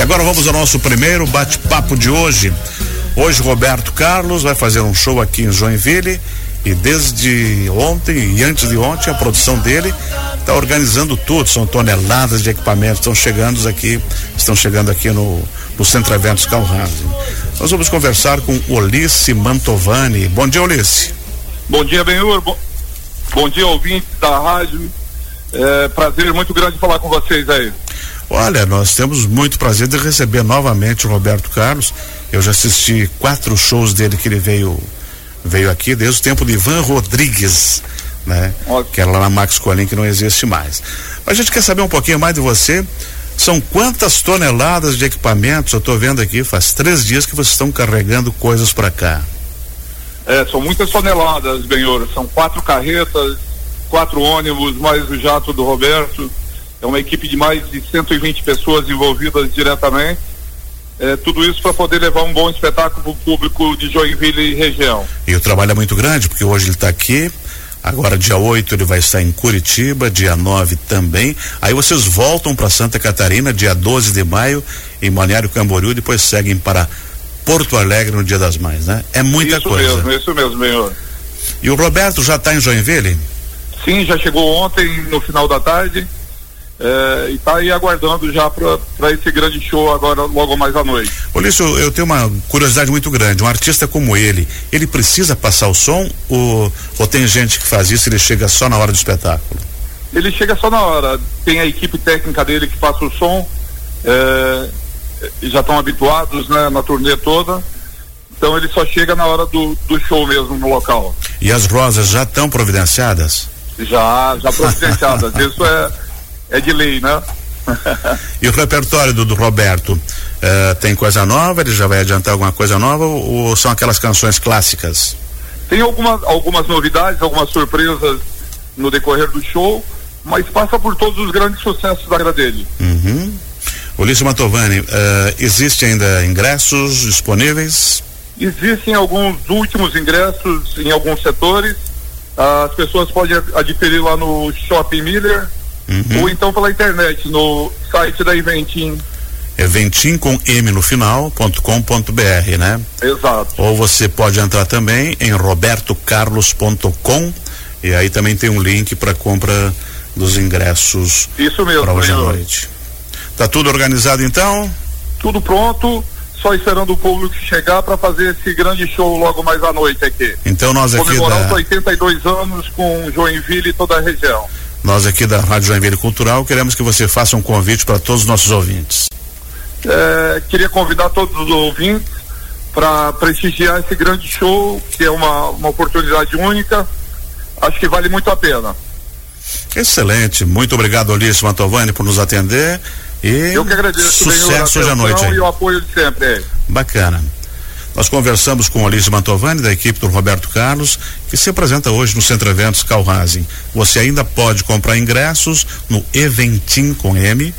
E agora vamos ao nosso primeiro bate-papo de hoje. Hoje Roberto Carlos vai fazer um show aqui em Joinville e desde ontem e antes de ontem a produção dele está organizando tudo, são toneladas de equipamentos estão chegando aqui, estão chegando aqui no, no Centro Eventos Calhase. Nós vamos conversar com Ulisses Mantovani. Bom dia, Ulisses. Bom dia, Benhur. Bom, bom dia, ouvintes da rádio. É, prazer muito grande falar com vocês aí. Olha, nós temos muito prazer de receber novamente o Roberto Carlos. Eu já assisti quatro shows dele que ele veio veio aqui desde o tempo de Ivan Rodrigues, né? Ótimo. Que era lá na Max Colim que não existe mais. Mas a gente quer saber um pouquinho mais de você. São quantas toneladas de equipamentos? Eu estou vendo aqui, faz três dias que vocês estão carregando coisas para cá. É, são muitas toneladas, Benhor. São quatro carretas, quatro ônibus, mais o jato do Roberto. É uma equipe de mais de 120 pessoas envolvidas diretamente. É, tudo isso para poder levar um bom espetáculo para o público de Joinville e região. E o trabalho é muito grande, porque hoje ele está aqui, agora dia 8 ele vai estar em Curitiba, dia 9 também. Aí vocês voltam para Santa Catarina, dia 12 de maio, em Balneário Camboriú, depois seguem para Porto Alegre no Dia das Mães, né? É muita isso coisa. Isso mesmo, isso mesmo, senhor. E o Roberto já está em Joinville? Sim, já chegou ontem no final da tarde. É, e está aí aguardando já para esse grande show agora logo mais à noite. Olício, eu tenho uma curiosidade muito grande. Um artista como ele, ele precisa passar o som ou, ou tem gente que faz isso e ele chega só na hora do espetáculo? Ele chega só na hora. Tem a equipe técnica dele que passa o som. É, já estão habituados né, na turnê toda. Então ele só chega na hora do, do show mesmo no local. E as rosas já estão providenciadas? Já, já providenciadas. Isso é, é de lei, né? e o repertório do, do Roberto uh, tem coisa nova? Ele já vai adiantar alguma coisa nova ou, ou são aquelas canções clássicas? Tem algumas, algumas novidades, algumas surpresas no decorrer do show, mas passa por todos os grandes sucessos da carreira dele. Uhum. Ulisses Mantovani, uh, existe ainda ingressos disponíveis? Existem alguns últimos ingressos em alguns setores. As pessoas podem adquirir lá no Shopping Miller uhum. ou então pela internet, no site da Eventim. Eventim com M no final, ponto com ponto br, né? Exato. Ou você pode entrar também em robertocarlos.com e aí também tem um link para compra dos ingressos Isso mesmo, para hoje à noite. Tá tudo organizado então? Tudo pronto só esperando o público chegar para fazer esse grande show logo mais à noite aqui. Então nós aqui Comemorar da... os 82 anos com Joinville e toda a região. Nós aqui da Rádio Joinville Cultural queremos que você faça um convite para todos os nossos ouvintes. É, queria convidar todos os ouvintes para prestigiar esse grande show, que é uma, uma oportunidade única. Acho que vale muito a pena. Excelente. Muito obrigado, Ulisses Mantovani, por nos atender. E Eu que agradeço. Sucesso hoje à noite. E o apoio de sempre. Bacana. Nós conversamos com Alice Mantovani, da equipe do Roberto Carlos, que se apresenta hoje no Centro Eventos Calrazing. Você ainda pode comprar ingressos no eventim com M.com.br.